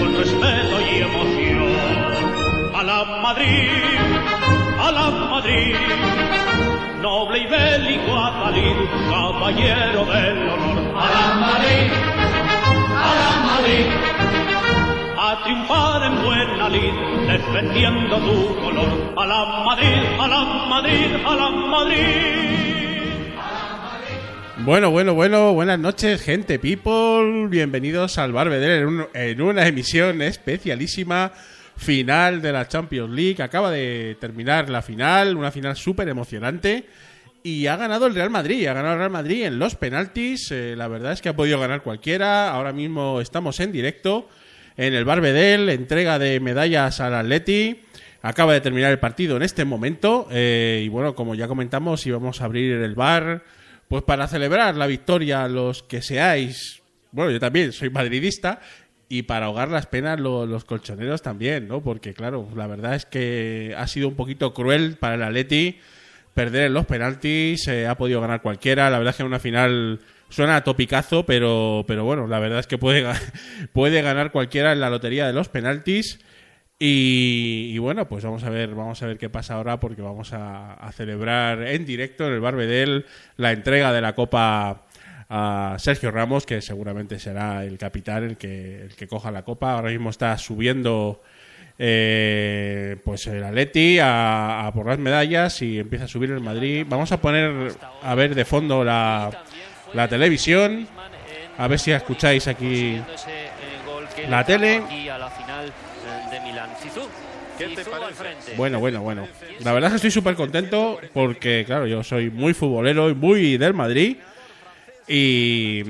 con respeto y emoción. A la Madrid, a la Madrid, noble y bélico Atalid, caballero del honor. A la Madrid, a la Madrid, a triunfar en buena lid, defendiendo tu color. A la Madrid, a la Madrid, a la Madrid. Bueno, bueno, bueno, buenas noches, gente, people. Bienvenidos al Barbedel en, en una emisión especialísima final de la Champions League. Acaba de terminar la final, una final súper emocionante. Y ha ganado el Real Madrid, ha ganado el Real Madrid en los penaltis. Eh, la verdad es que ha podido ganar cualquiera. Ahora mismo estamos en directo en el Barbedel, entrega de medallas al Atleti. Acaba de terminar el partido en este momento. eh, y bueno, como ya comentamos, íbamos a abrir el bar. Pues para celebrar la victoria, los que seáis, bueno, yo también soy madridista, y para ahogar las penas lo- los colchoneros también, ¿no? Porque claro, la verdad es que ha sido un poquito cruel para el Atleti perder en los penaltis, eh, ha podido ganar cualquiera, la verdad es que en una final suena a topicazo, pero, pero bueno, la verdad es que puede, puede ganar cualquiera en la lotería de los penaltis. Y, y bueno, pues vamos a ver, vamos a ver qué pasa ahora porque vamos a, a celebrar en directo en el Barbedel la entrega de la copa a Sergio Ramos, que seguramente será el capitán el que, el que coja la copa. Ahora mismo está subiendo eh, pues el Atleti a, a por las medallas y empieza a subir el Madrid. Vamos a poner a ver de fondo la, la televisión, a ver si escucháis aquí la tele. Bueno, bueno, bueno. La verdad es que estoy súper contento porque, claro, yo soy muy futbolero y muy del Madrid. Y.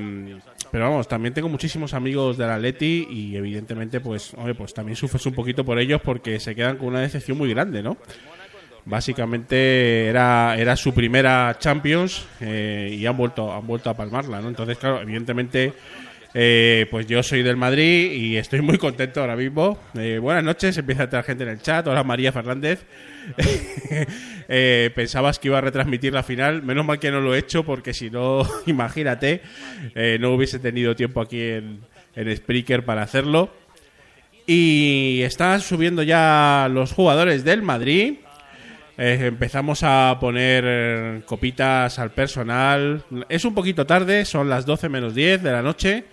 Pero vamos, también tengo muchísimos amigos del Atleti y evidentemente, pues, hombre, pues también sufres un poquito por ellos porque se quedan con una decepción muy grande, ¿no? Básicamente era, era su primera Champions eh, y han vuelto, han vuelto a palmarla, ¿no? Entonces, claro, evidentemente, eh, pues yo soy del Madrid y estoy muy contento ahora mismo. Eh, buenas noches, empieza a entrar gente en el chat. Hola María Fernández. Eh, pensabas que iba a retransmitir la final. Menos mal que no lo he hecho porque si no, imagínate, no hubiese tenido tiempo aquí en, en Spreaker para hacerlo. Y están subiendo ya los jugadores del Madrid. Empezamos a poner copitas al personal. Es un poquito tarde, son las 12 menos 10 de la noche.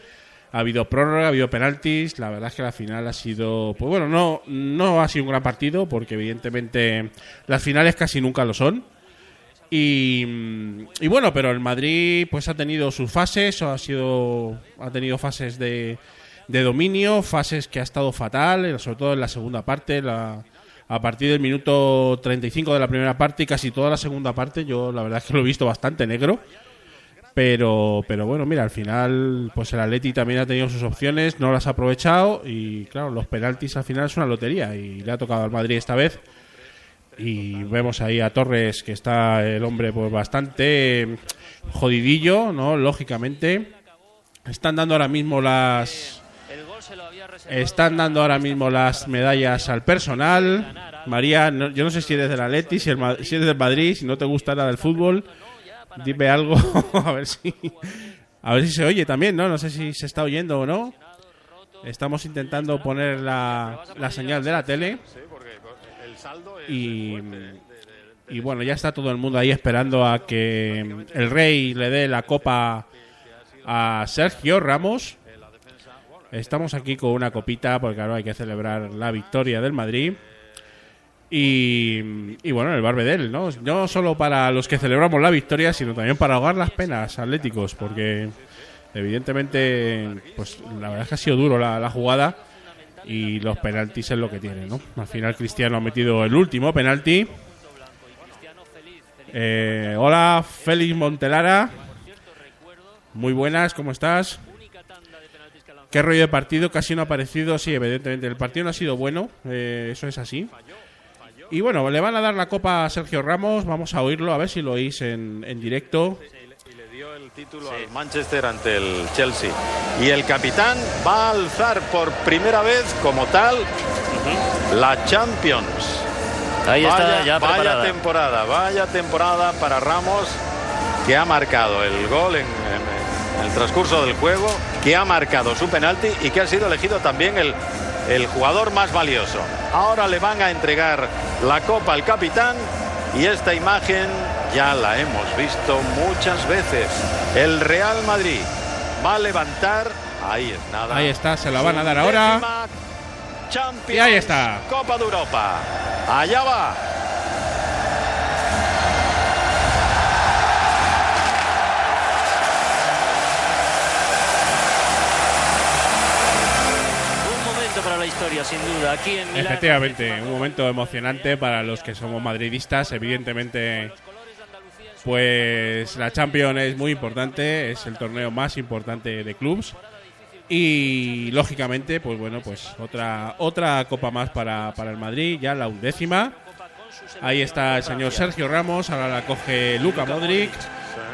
Ha habido prórroga, ha habido penaltis. La verdad es que la final ha sido. Pues bueno, no, no ha sido un gran partido, porque evidentemente las finales casi nunca lo son. Y, y bueno, pero el Madrid pues ha tenido sus fases, ha sido ha tenido fases de, de dominio, fases que ha estado fatal, eh, sobre todo en la segunda parte, la, a partir del minuto 35 de la primera parte y casi toda la segunda parte, yo la verdad es que lo he visto bastante negro. Pero, pero bueno, mira, al final, pues el Atleti también ha tenido sus opciones, no las ha aprovechado y claro, los penaltis al final es una lotería y le ha tocado al Madrid esta vez. Y vemos ahí a Torres que está el hombre pues bastante jodidillo, ¿no? Lógicamente. Están dando ahora mismo las están dando ahora mismo las medallas al personal. María, no- yo no sé si eres del Atleti, si, el si eres del Madrid, si no te gusta nada del fútbol, dime algo a ver si a ver si se oye también, ¿no? No sé si se está oyendo o no. Estamos intentando poner la, la señal de la tele y, y bueno, ya está todo el mundo ahí esperando a que el rey le dé la copa a Sergio Ramos. Estamos aquí con una copita porque claro, hay que celebrar la victoria del Madrid. Y, y bueno, el Barbedel, ¿no? No solo para los que celebramos la victoria, sino también para ahogar las penas atléticos, porque evidentemente, pues la verdad es que ha sido duro la, jugada y los penaltis es lo que tiene, ¿no? Al final Cristiano ha metido el último penalti. Eh, hola, Félix Montelara. Muy buenas, ¿cómo estás? ¿Qué rollo de partido? Casi no ha aparecido. Sí, evidentemente. El partido no ha sido bueno. eh, eso es así. Y bueno, le van a dar la copa a Sergio Ramos. Vamos a oírlo, a ver si lo oís en, en directo. Y le dio el título al Manchester ante el Chelsea. Y el capitán va a alzar por primera vez como tal la Champions. Ahí está vaya, ya vaya preparada. temporada, vaya temporada para Ramos que ha marcado el gol en, en el transcurso del juego, que ha marcado su penalti y que ha sido elegido también el, el jugador más valioso. Ahora le van a entregar la copa al capitán y esta imagen ya la hemos visto muchas veces. El Real Madrid va a levantar, ahí es nada. Ahí está, se la van a dar ahora. Champions Y ahí está. Copa de Europa. Allá va. La historia, sin duda. Aquí en Milán. Efectivamente, un momento emocionante para los que somos madridistas. Evidentemente, pues la Champions es muy importante, es el torneo más importante de clubs. Y lógicamente, pues bueno, pues otra otra copa más para, para el Madrid, ya la undécima. Ahí está el señor Sergio Ramos, ahora la coge Luca Modric.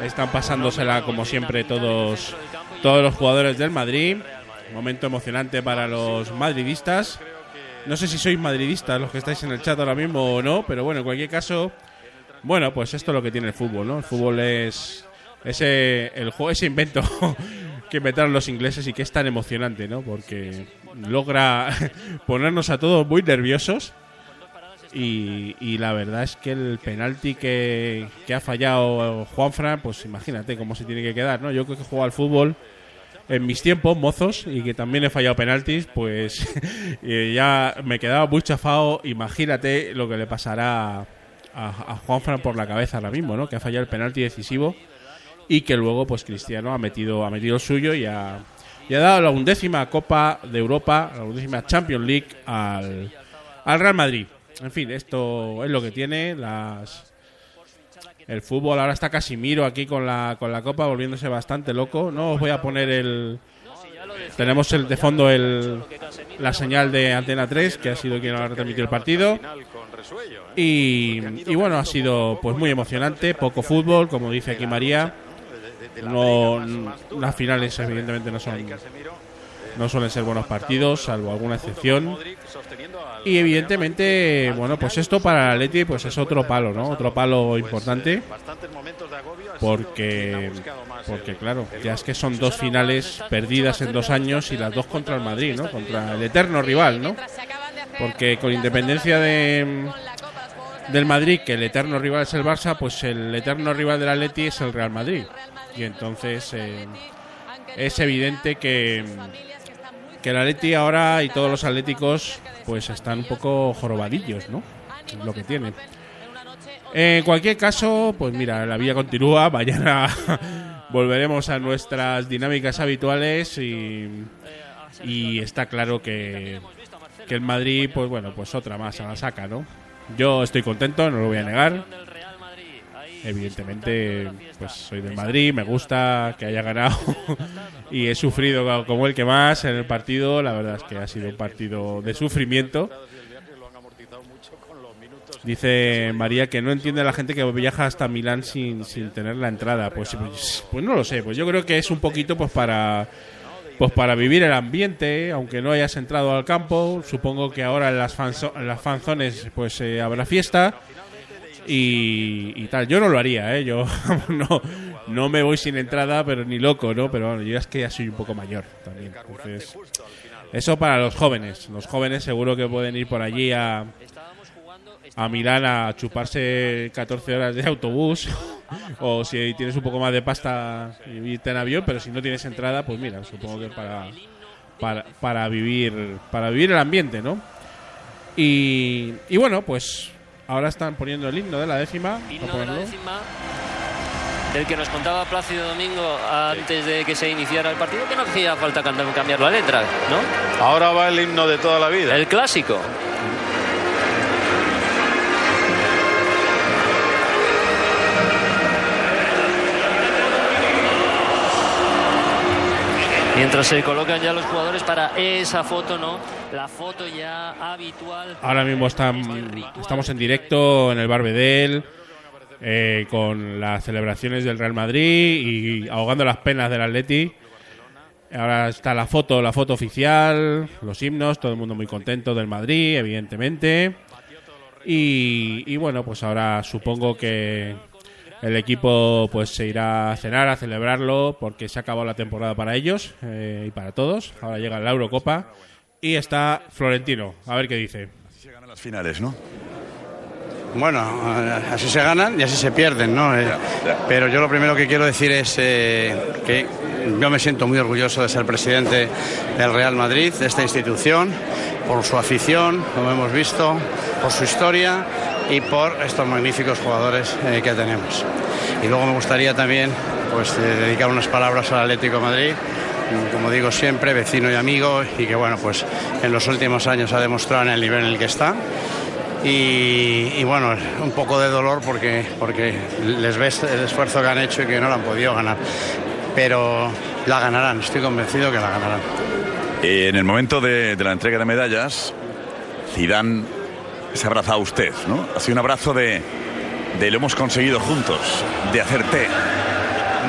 Están pasándosela como siempre todos todos los jugadores del Madrid. Momento emocionante para los madridistas. No sé si sois madridistas los que estáis en el chat ahora mismo o no, pero bueno, en cualquier caso, bueno, pues esto es lo que tiene el fútbol, ¿no? El fútbol es ese el ese invento que inventaron los ingleses y que es tan emocionante, ¿no? Porque logra ponernos a todos muy nerviosos. Y, y la verdad es que el penalti que, que ha fallado Juanfran, pues imagínate cómo se tiene que quedar, ¿no? Yo creo que juego al fútbol en mis tiempos mozos y que también he fallado penaltis, pues ya me quedaba muy chafado. Imagínate lo que le pasará a, a Juanfran por la cabeza ahora mismo, ¿no? Que ha fallado el penalti decisivo y que luego, pues Cristiano ha metido, ha metido el suyo y ha, y ha dado la undécima Copa de Europa, la undécima Champions League al, al Real Madrid. En fin, esto es lo que tiene las el fútbol. Ahora está Casimiro aquí con la, con la copa volviéndose bastante loco. No os voy a poner el... Tenemos el, de fondo el, la señal de Antena 3, que ha sido quien ha retransmitido el partido. Y, y bueno, ha sido pues muy emocionante, poco fútbol, como dice aquí María. No, las finales evidentemente no son no suelen ser buenos partidos, salvo alguna excepción. Y evidentemente, bueno, pues esto para el Atleti pues es otro palo, ¿no? Otro palo importante porque porque claro, ya es que son dos finales perdidas en dos años y las dos contra el Madrid, ¿no? Contra el eterno rival, ¿no? Porque con independencia de del Madrid, que el eterno rival es el Barça, pues el eterno rival del Atleti es el Real Madrid. Y entonces eh, es evidente que, que el Atleti ahora y todos los atléticos pues están un poco jorobadillos, ¿no? Lo que tienen. En cualquier caso, pues mira, la vida continúa. Mañana volveremos a nuestras dinámicas habituales y, y está claro que, que el Madrid, pues bueno, pues otra más a la saca, ¿no? Yo estoy contento, no lo voy a negar. Evidentemente, pues soy del Madrid, me gusta que haya ganado y he sufrido co- como el que más en el partido. La verdad es que ha sido un partido de sufrimiento. Dice María que no entiende la gente que viaja hasta Milán sin, sin tener la entrada. Pues, pues, pues no lo sé. Pues yo creo que es un poquito pues para pues para vivir el ambiente, aunque no hayas entrado al campo. Supongo que ahora en las, fanzo- en las fanzones pues eh, habrá fiesta y, y tal. Yo no lo haría, ¿eh? Yo no, no me voy sin entrada, pero ni loco, ¿no? Pero bueno, yo es que ya soy un poco mayor también. Eso para los jóvenes. Los jóvenes seguro que pueden ir por allí a, a Milán a chuparse 14 horas de autobús. o si tienes un poco más de pasta, irte en avión. Pero si no tienes entrada, pues mira, supongo que para, para, para, vivir, para vivir el ambiente, ¿no? Y, y bueno, pues ahora están poniendo el himno de la décima. Himno de la décima, del que nos contaba Plácido Domingo antes de que se iniciara el partido, que no hacía falta cambiar la letra, ¿no? Ahora va el himno de toda la vida. El clásico. Mientras se colocan ya los jugadores para esa foto, ¿no? La foto ya habitual. Ahora mismo estamos en directo en el Barbedel. Eh, con las celebraciones del Real Madrid y ahogando las penas del Atleti. Ahora está la foto, la foto oficial, los himnos, todo el mundo muy contento del Madrid, evidentemente. Y, bueno, pues ahora supongo que el equipo pues se irá a cenar, a celebrarlo, porque se ha acabado la temporada para ellos eh, y para todos. Ahora llega la Eurocopa y está Florentino. A ver qué dice. Así se ganan las finales, ¿no? Bueno, eh, así se ganan y así se pierden, ¿no? Eh, pero yo lo primero que quiero decir es que yo me siento muy orgulloso de ser presidente del Real Madrid, de esta institución, por su afición, como hemos visto, por su historia y por estos magníficos jugadores eh, que tenemos. Y luego me gustaría también pues, eh, dedicar unas palabras al Atlético de Madrid, como digo siempre, vecino y amigo, y que bueno, pues en los últimos años ha demostrado en el nivel en el que está. Y, y, bueno, un poco de dolor porque, porque les ves el esfuerzo que han hecho y que no lo han podido ganar pero la ganarán, estoy convencido que la ganarán. En el momento de, la entrega de medallas, Zidane se abraza a usted, ¿no? Ha sido un abrazo de, de lo hemos conseguido juntos, de hacerte.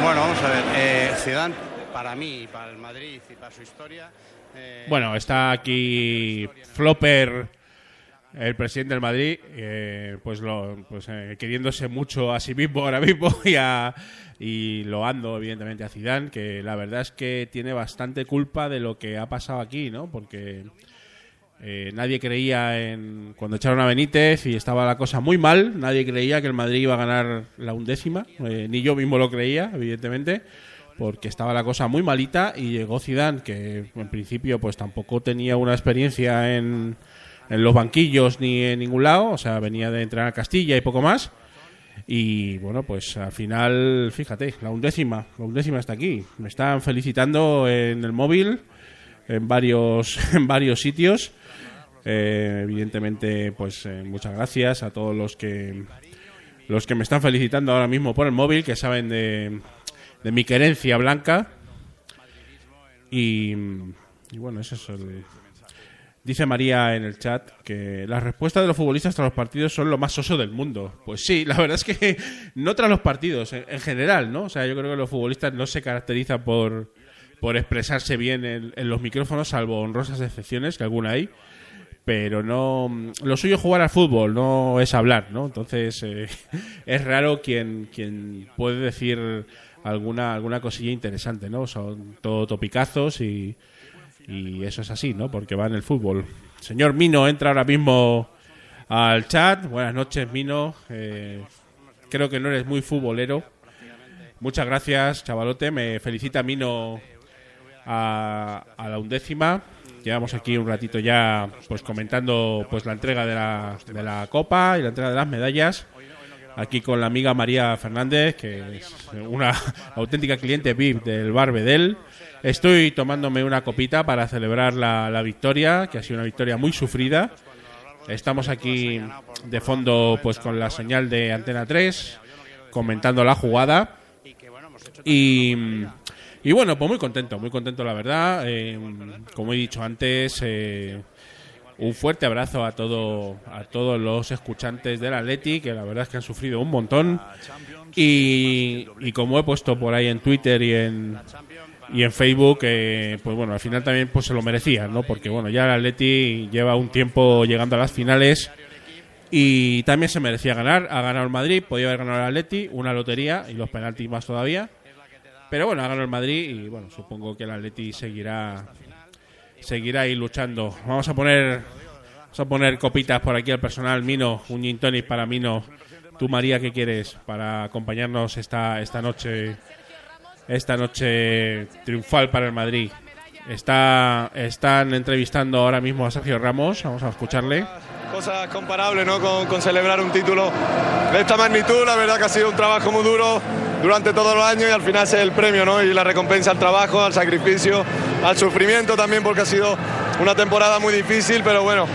Bueno, vamos a ver, eh, Zidane para mí, para el Madrid y para su historia. Eh, bueno, está aquí Flopper el presidente del Madrid, eh, pues, lo, pues eh, queriéndose mucho a sí mismo ahora mismo y, a, y loando evidentemente a Zidane, que la verdad es que tiene bastante culpa de lo que ha pasado aquí, ¿no? Porque eh, nadie creía en cuando echaron a Benítez y estaba la cosa muy mal, nadie creía que el Madrid iba a ganar la undécima, ni yo mismo lo creía, evidentemente porque estaba la cosa muy malita y llegó Zidane que en principio pues tampoco tenía una experiencia en, en los banquillos ni en ningún lado, o sea, venía de entrar a Castilla y poco más. Y bueno, pues al final, fíjate, la undécima, la undécima está aquí. Me están felicitando en el móvil, en varios, en varios sitios. Eh, evidentemente, pues eh, muchas gracias a todos los que los que me están felicitando ahora mismo por el móvil, que saben de, de mi querencia blanca. Y, y bueno, eso es el, Dice María en el chat que las respuestas de los futbolistas tras los partidos son lo más soso del mundo. Pues sí, la verdad es que no tras los partidos, en, general, ¿no? O sea, yo creo que los futbolistas no se caracterizan por, por expresarse bien en, los micrófonos, salvo honrosas excepciones, que alguna hay. Pero no. Lo suyo es jugar al fútbol, no es hablar, ¿no? Entonces, eh, es raro quien, quien puede decir alguna, alguna cosilla interesante, ¿no? Son todo topicazos y y eso es así, ¿no? Porque va en el fútbol. Señor Mino entra ahora mismo al chat. Buenas noches, Mino. Eh, creo que no eres muy futbolero. Muchas gracias, chavalote. Me felicita Mino a, la undécima. Llevamos aquí un ratito ya pues comentando pues la entrega de la, de la copa y la entrega de las medallas. Aquí con la amiga María Fernández, que es una auténtica cliente VIP del Bar Bedel. Estoy tomándome una copita para celebrar la, victoria, que ha sido una victoria muy sufrida. Estamos aquí de fondo pues con la señal de Antena 3, comentando la jugada. Y, y bueno, pues muy contento, muy contento la verdad. Eh, como he dicho antes, eh, un fuerte abrazo a todo a todos los escuchantes del Atleti, que la verdad es que han sufrido un montón. Y, y como he puesto por ahí en Twitter y en, y en Facebook, eh, pues bueno, al final también pues se lo merecía, ¿no? Porque bueno, ya el Atleti lleva un tiempo llegando a las finales y también se merecía ganar. Ha ganado el Madrid, podía haber ganado el Atleti, una lotería y los penaltis más todavía. Pero bueno, ha ganado el Madrid y bueno, supongo que el Atleti seguirá seguirá ahí luchando. Vamos a poner vamos a poner copitas por aquí al personal Mino, un gin tonic para Mino. Tú María, ¿qué quieres para acompañarnos esta esta noche? esta noche triunfal para el Madrid. Está, están entrevistando ahora mismo a Sergio Ramos, vamos a escucharle. Cosas comparables ¿no? con, celebrar un título de esta magnitud, la verdad que ha sido un trabajo muy duro durante todos los años y al final es el premio ¿no? y la recompensa al trabajo, al sacrificio, al sufrimiento también porque ha sido una temporada muy difícil, pero bueno,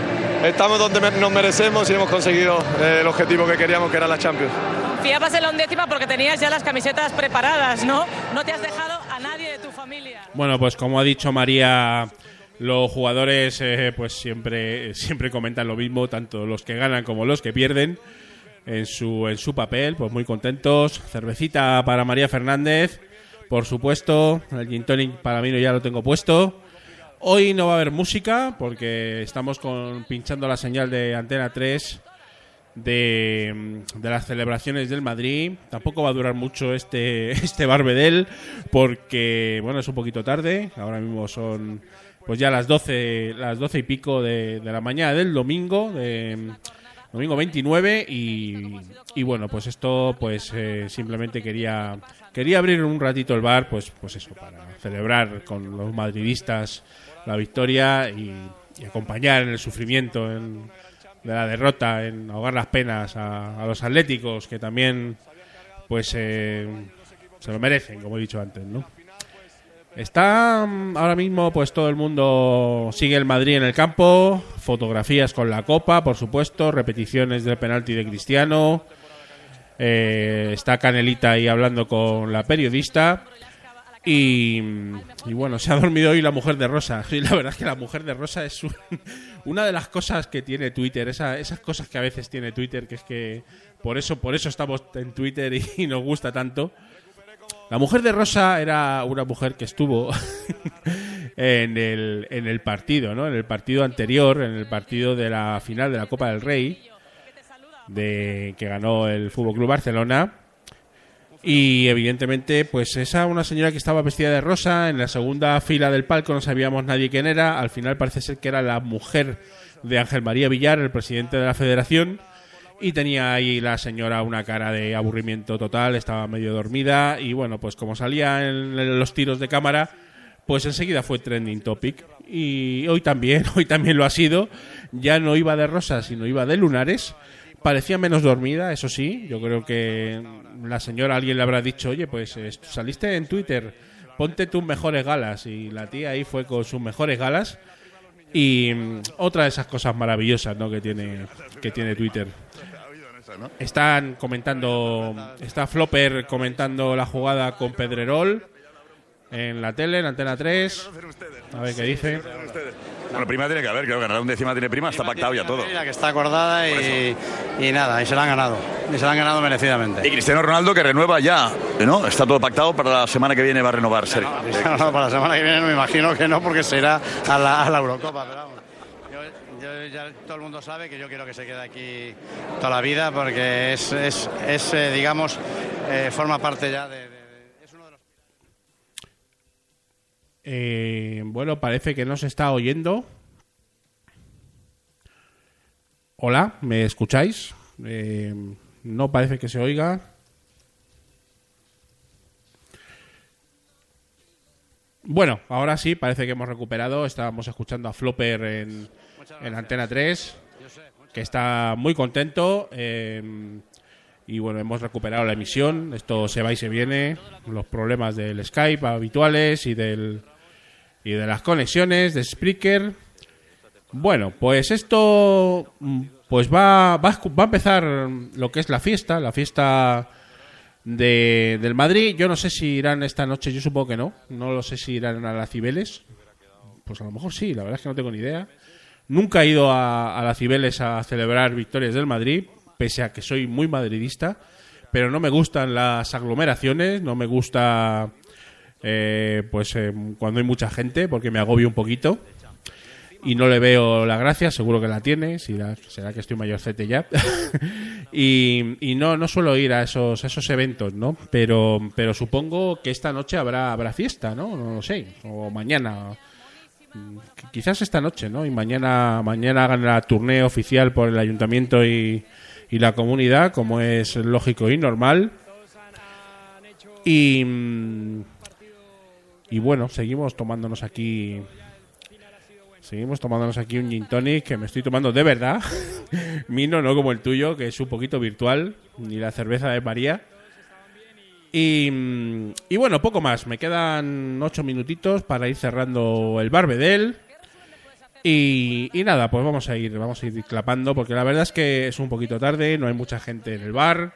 estamos donde nos merecemos y hemos conseguido eh, el objetivo que queríamos que era la Champions. confiabas en la undécima porque tenías ya las camisetas preparadas, ¿no? No te has dejado a nadie de tu familia. Bueno, pues como ha dicho María, los jugadores eh, pues siempre, siempre comentan lo mismo, tanto los que ganan como los que pierden en su, en su papel, pues muy contentos. Cervecita para María Fernández, por supuesto. El gin tonic para mí no ya lo tengo puesto. Hoy no va a haber música porque estamos con, pinchando la señal de Antena 3 de, de, las celebraciones del Madrid. Tampoco va a durar mucho este, este Barbedel porque, bueno, es un poquito tarde. Ahora mismo son pues ya las 12, las 12 y pico de, de la mañana del domingo, de, domingo 29 y, y, bueno, pues esto pues eh, simplemente quería quería abrir un ratito el bar pues pues eso para celebrar con los madridistas la victoria y, acompañar en el sufrimiento en, de la derrota, en ahogar las penas a, a los atléticos que también pues eh, se lo merecen, como he dicho antes, ¿no? Está mm, ahora mismo, pues todo el mundo sigue el Madrid en el campo, fotografías con la copa, por supuesto, repeticiones del penalti de Cristiano. Eh, está Canelita ahí hablando con la periodista. Y, bueno, se ha dormido hoy la mujer de Rosa. Y la verdad es que la mujer de Rosa es un, una de las cosas que tiene Twitter, esa, esas cosas que a veces tiene Twitter, que es que por eso, por eso estamos en Twitter y, y nos gusta tanto. La mujer de Rosa era una mujer que estuvo en, el, en el partido, ¿no? En el partido anterior, en el partido de la final de la Copa del Rey, de que ganó el Fútbol Club Barcelona. Y evidentemente, pues esa una señora que estaba vestida de rosa en la segunda fila del palco, no sabíamos nadie quién era. Al final parece ser que era la mujer de Ángel María Villar, el presidente de la Federación y tenía ahí la señora una cara de aburrimiento total, estaba medio dormida y bueno, pues como salía en los tiros de cámara, pues enseguida fue trending topic y hoy también, hoy también lo ha sido, ya no iba de rosas, sino iba de lunares. Parecía menos dormida, eso sí. Yo creo que la señora alguien le habrá dicho, oye, pues saliste en Twitter, ponte tus mejores galas. Y la tía ahí fue con sus mejores galas. Y mm, otra de esas cosas maravillosas ¿no? que, tiene, que tiene Twitter. Están comentando, está Flopper comentando la jugada con Pedrerol en la tele, en Antena 3. A ver qué dice. Bueno, prima tiene que haber, creo que ganar un décima tiene prima, está pactado ya todo. que está acordada y, y, nada, y se la han ganado. Y se la han ganado merecidamente. Y Cristiano Ronaldo que renueva ya, ¿no? Está todo pactado para la semana que viene va a renovar, Sergio. No, Cristiano Ronaldo para la semana que viene no me imagino que no, porque será a la, a la Eurocopa, pero vamos. Yo, ya todo el mundo sabe que yo quiero que se quede aquí toda la vida porque es, es, es eh, digamos, eh, forma parte ya de, de, es uno de los... Eh, bueno, parece que no se está oyendo. Hola, ¿me escucháis? Eh, no parece que se oiga. Bueno, ahora sí, parece que hemos recuperado. Estábamos escuchando a Flopper en, en Antena 3, que está muy contento. Eh, y bueno, hemos recuperado la emisión. Esto se va y se viene. Los problemas del Skype habituales y del y de las conexiones de Spreaker. Bueno, pues esto pues va, va, va a empezar lo que es la fiesta, la fiesta de, del Madrid. Yo no sé si irán esta noche, yo supongo que no. No lo sé si irán a la Cibeles. Pues a lo mejor sí, la verdad es que no tengo ni idea. Nunca he ido a, a Cibeles a celebrar victorias del Madrid, pese a que soy muy madridista, pero no me gustan las aglomeraciones, no me gusta eh, pues eh, cuando hay mucha gente, porque me agobio un poquito y no le veo la gracia, seguro que la tiene, será, será que estoy mayorcete ya. y, y no, no suelo ir a esos, esos eventos, ¿no? Pero, pero supongo que esta noche habrá, habrá fiesta, ¿no? No lo sé, o mañana. Quizás esta noche, ¿no? Y mañana, mañana hagan la tournée oficial por el ayuntamiento y, y la comunidad, como es lógico y normal. Y, y bueno, seguimos tomándonos aquí Seguimos tomándonos aquí un gin tonic que me estoy tomando de verdad. Mino, no como el tuyo, que es un poquito virtual. Ni la cerveza de María. Y, y bueno, poco más. Me quedan ocho minutitos para ir cerrando el Barbedel. Y, y nada, pues vamos a ir, vamos a ir clapando, porque la verdad es que es un poquito tarde, no hay mucha gente en el bar.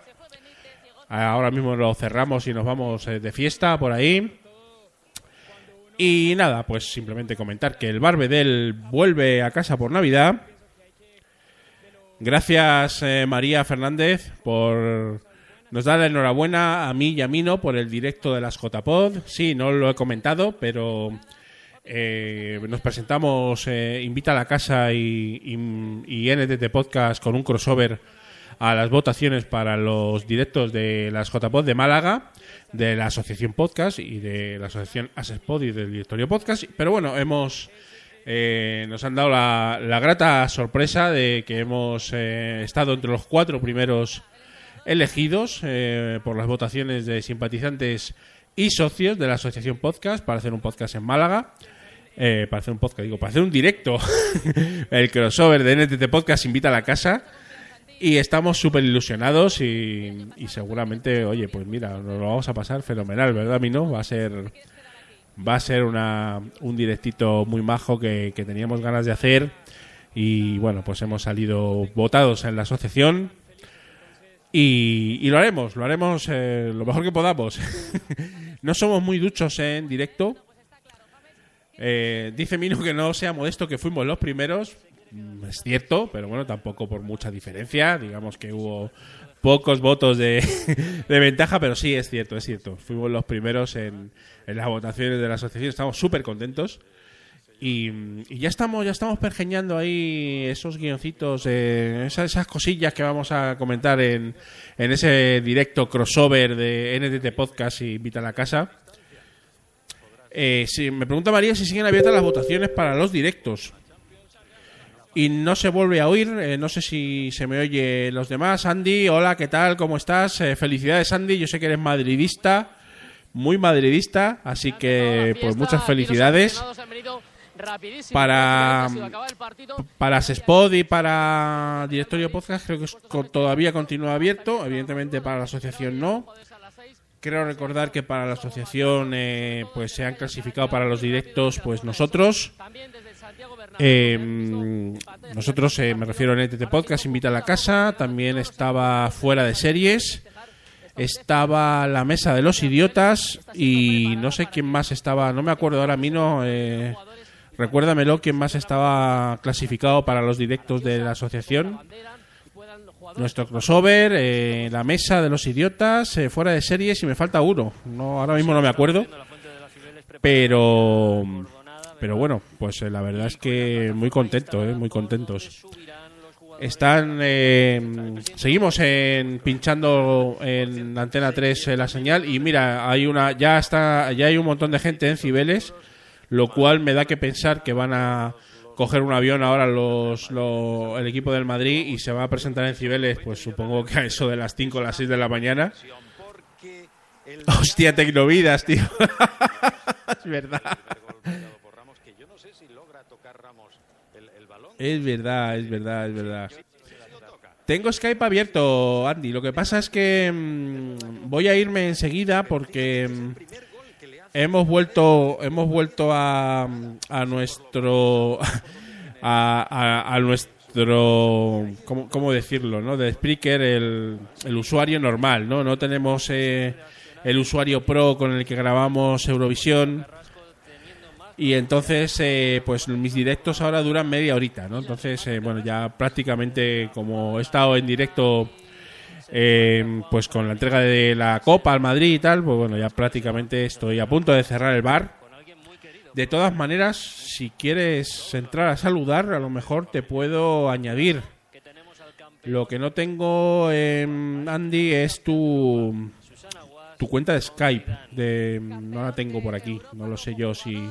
Ahora mismo lo cerramos y nos vamos eh, de fiesta por ahí. Y nada, pues simplemente comentar que el Barbedel vuelve a casa por Navidad. Gracias eh, María Fernández por nos dar la enhorabuena a mí y a Mino por el directo de las JPod. Sí, no lo he comentado, pero eh, nos presentamos eh, Invita a la Casa y, y NTT Podcast con un crossover a las votaciones para los directos de las JPod de Málaga, de la Asociación Podcast y de la Asociación Asespod y del Directorio Podcast. Pero bueno, hemos eh, nos han dado la, la, grata sorpresa de que hemos eh, estado entre los cuatro primeros elegidos eh, por las votaciones de simpatizantes y socios de la Asociación Podcast para hacer un podcast en Málaga. Eh, para hacer un podcast, digo, para hacer un directo. el crossover de NTT Podcast invita a la casa. Y estamos súper ilusionados y, y, seguramente, oye, pues mira, nos lo vamos a pasar fenomenal, ¿verdad, Mino? Va a ser, va a ser una, un directito muy majo que, que teníamos ganas de hacer. Y bueno, pues hemos salido votados en la asociación. Y, y lo haremos, lo haremos eh, lo mejor que podamos. no somos muy duchos en directo. Eh, dice Mino que no sea modesto, que fuimos los primeros. Mm, Es cierto, pero bueno, tampoco por mucha diferencia. Digamos que hubo pocos votos de, ventaja, pero sí es cierto, es cierto. Fuimos los primeros en, en las votaciones de la asociación. Estamos súper contentos. Y, ya estamos ya estamos pergeñando ahí esos guioncitos, eh, esas, cosillas que vamos a comentar en, en ese directo crossover de NTT Podcast y Invita a la Casa. Eh, me pregunta María si siguen abiertas las votaciones para los directos. Y no se vuelve a oír, eh, no sé si se me oye los demás. Andy, hola, ¿qué tal? ¿Cómo estás? Eh, felicidades, Andy. Yo sé que eres madridista, muy madridista, así que pues muchas felicidades para para Sespod y para Directorio Podcast creo que es, todavía continúa abierto evidentemente para la asociación no creo recordar que para la asociación eh, pues se han clasificado para los directos pues nosotros eh, nosotros eh, me refiero a NTT Podcast invita a la casa también estaba fuera de series estaba la mesa de los idiotas y no sé quién más estaba no me acuerdo ahora mismo eh, Recuérdamelo quién más estaba clasificado para los directos de la asociación. Nuestro crossover, eh, la mesa de los idiotas, eh, fuera de series y me falta uno. No, ahora mismo no me acuerdo. Pero, pero bueno, pues eh, la verdad es que muy contento, muy contentos. Están, seguimos en, pinchando en Antena 3 la señal y mira, hay una, ya está, ya hay un montón de gente en Cibeles lo cual me da que pensar que van a coger un avión ahora los, los, el equipo del Madrid y se va a presentar en Cibeles, pues supongo que a eso de las 5 o las 6 de la mañana. Hostia, Tecnovidas, tío. es verdad. Es verdad, es verdad, es verdad. Tengo Skype abierto, Andy. Lo que pasa es que mmm, voy a irme enseguida porque... Mmm, hemos vuelto hemos vuelto a, a nuestro a, a, a nuestro ¿cómo, ¿cómo, decirlo no de Spreaker el, el usuario normal no no tenemos eh, el usuario pro con el que grabamos Eurovisión y entonces eh, pues mis directos ahora duran media horita no entonces eh, bueno ya prácticamente como he estado en directo eh, pues con la entrega de la Copa al Madrid y tal, pues bueno, ya prácticamente estoy a punto de cerrar el bar. De todas maneras, si quieres entrar a saludar, a lo mejor te puedo añadir. Lo que no tengo, eh, Andy, es tu tu cuenta de Skype. De, no la tengo por aquí. No lo sé yo si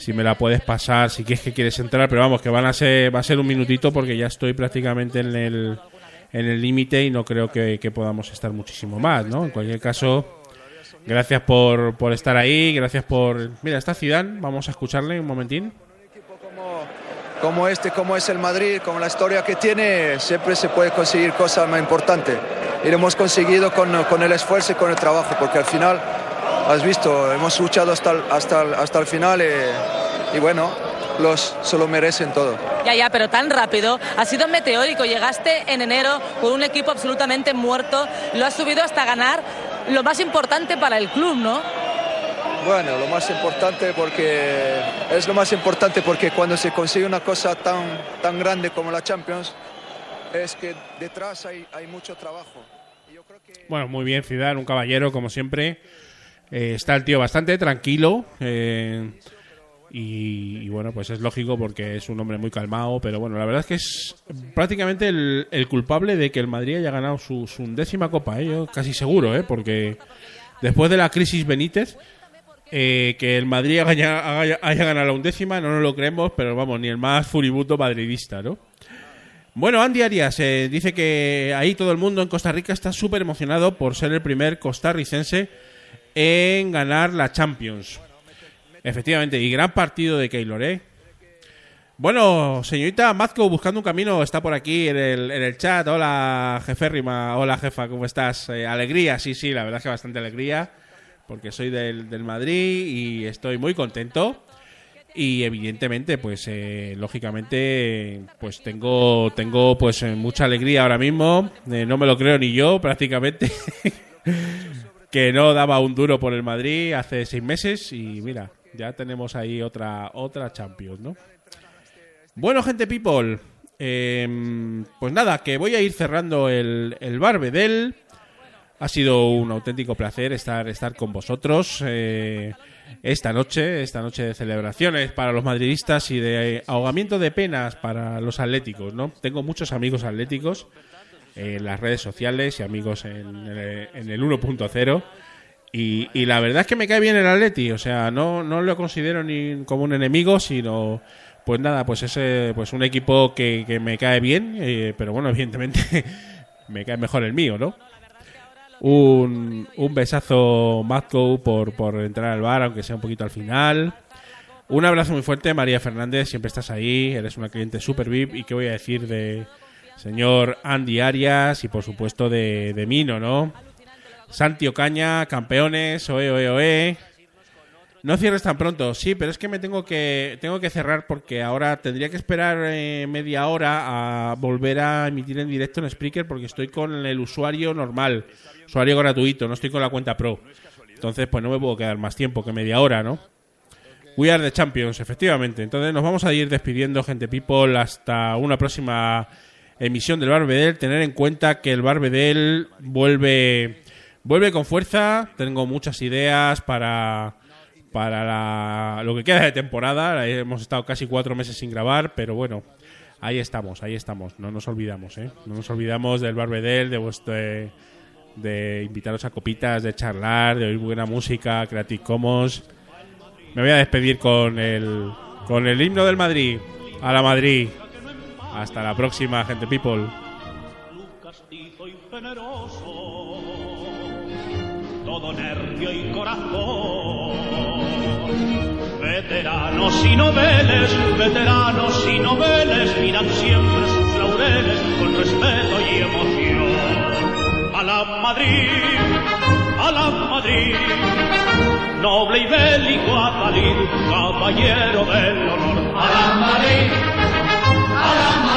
si me la puedes pasar, si quieres que quieres entrar, pero vamos, que van a ser va a ser un minutito porque ya estoy prácticamente en el en el límite y no creo que, que, podamos estar muchísimo más, ¿no? En cualquier caso, gracias por, por estar ahí, gracias por... Mira, está Zidane, vamos a escucharle un momentín. Como, este, como es el Madrid, como la historia que tiene, siempre se puede conseguir cosas más importantes. Y lo hemos conseguido con, con el esfuerzo y con el trabajo, porque al final, has visto, hemos luchado hasta el, hasta el, hasta el final y, y bueno, los, se lo merecen todo. Ya, ya, pero tan rápido. Ha sido meteórico. Llegaste en enero con un equipo absolutamente muerto. Lo has subido hasta ganar lo más importante para el club, ¿no? Bueno, lo más importante porque es lo más importante porque cuando se consigue una cosa tan, tan grande como la Champions, es que detrás hay, hay mucho trabajo. Bueno, muy bien, Zidane, un caballero como siempre. Eh, está el tío bastante tranquilo. eh, y, bueno, pues es lógico porque es un hombre muy calmado. Pero bueno, la verdad es que es prácticamente el, el culpable de que el Madrid haya ganado su, undécima copa. ¿eh? Yo casi seguro, ¿eh? porque después de la crisis Benítez, eh, que el Madrid haya ganado la undécima, no nos lo creemos, pero vamos, ni el más furibundo madridista, ¿no? Bueno, Andy Arias eh, dice que ahí todo el mundo en Costa Rica está súper emocionado por ser el primer costarricense en ganar la Champions. Efectivamente, y gran partido de Keylor, ¿eh? Bueno, señorita Mazco, buscando un camino, está por aquí en el, en el chat. Hola, jeférrima. Hola, jefa, ¿cómo estás? Eh, alegría, sí, sí, la verdad es que bastante alegría, porque soy del, del Madrid y estoy muy contento. Y evidentemente, pues eh, lógicamente, pues tengo, tengo pues eh, mucha alegría ahora mismo. Eh, no me lo creo ni yo, prácticamente. que no daba un duro por el Madrid hace seis meses y mira, ya tenemos ahí otra otra Champions, ¿no? Bueno, gente people, eh, pues nada, que voy a ir cerrando el, el Barbedel. Ha sido un auténtico placer estar, estar con vosotros eh, esta noche, esta noche de celebraciones para los madridistas y de ahogamiento de penas para los atléticos, ¿no? Tengo muchos amigos atléticos en las redes sociales y amigos en, el- en el 1.0 y, y la verdad es que me cae bien el Atleti, o sea, no, no lo considero ni como un enemigo, sino pues nada, pues ese pues un equipo que, que me cae bien, eh, pero bueno, evidentemente me cae mejor el mío, ¿no? Un, un besazo, Matco, por, por entrar al bar, aunque sea un poquito al final. Un abrazo muy fuerte, María Fernández, siempre estás ahí, eres una cliente super VIP. ¿Y qué voy a decir de señor Andy Arias y por supuesto de, de Mino, ¿no? Santi Ocaña, campeones, oe, oe, oe. No cierres tan pronto, sí, pero es que me tengo que tengo que cerrar porque ahora tendría que esperar eh, media hora a volver a emitir en directo en Spreaker porque estoy con el usuario normal, usuario gratuito, no estoy con la cuenta Pro. Entonces, pues no me puedo quedar más tiempo que media hora, ¿no? We are the champions, efectivamente. Entonces nos vamos a ir despidiendo, gente people, hasta una próxima emisión del Barbedel. Tener en cuenta que el Barbedel vuelve, vuelve con fuerza. Tengo muchas ideas para, para la- lo que queda de temporada. Hemos estado casi cuatro meses sin grabar, pero bueno, ahí estamos, ahí estamos. No nos olvidamos, ¿eh? No nos olvidamos del Barbedel, de vuestro... de invitaros a copitas, de charlar, de oír buena música, Creative Commons. Me voy a despedir con el con el himno del Madrid. A la Madrid. Hasta la próxima, gente people. todo nervio y corazón. Veteranos y noveles, veteranos y noveles, miran siempre sus laureles con respeto y emoción. A la Madrid, a la Madrid, noble y bélico Atalid, caballero del honor. A la Madrid,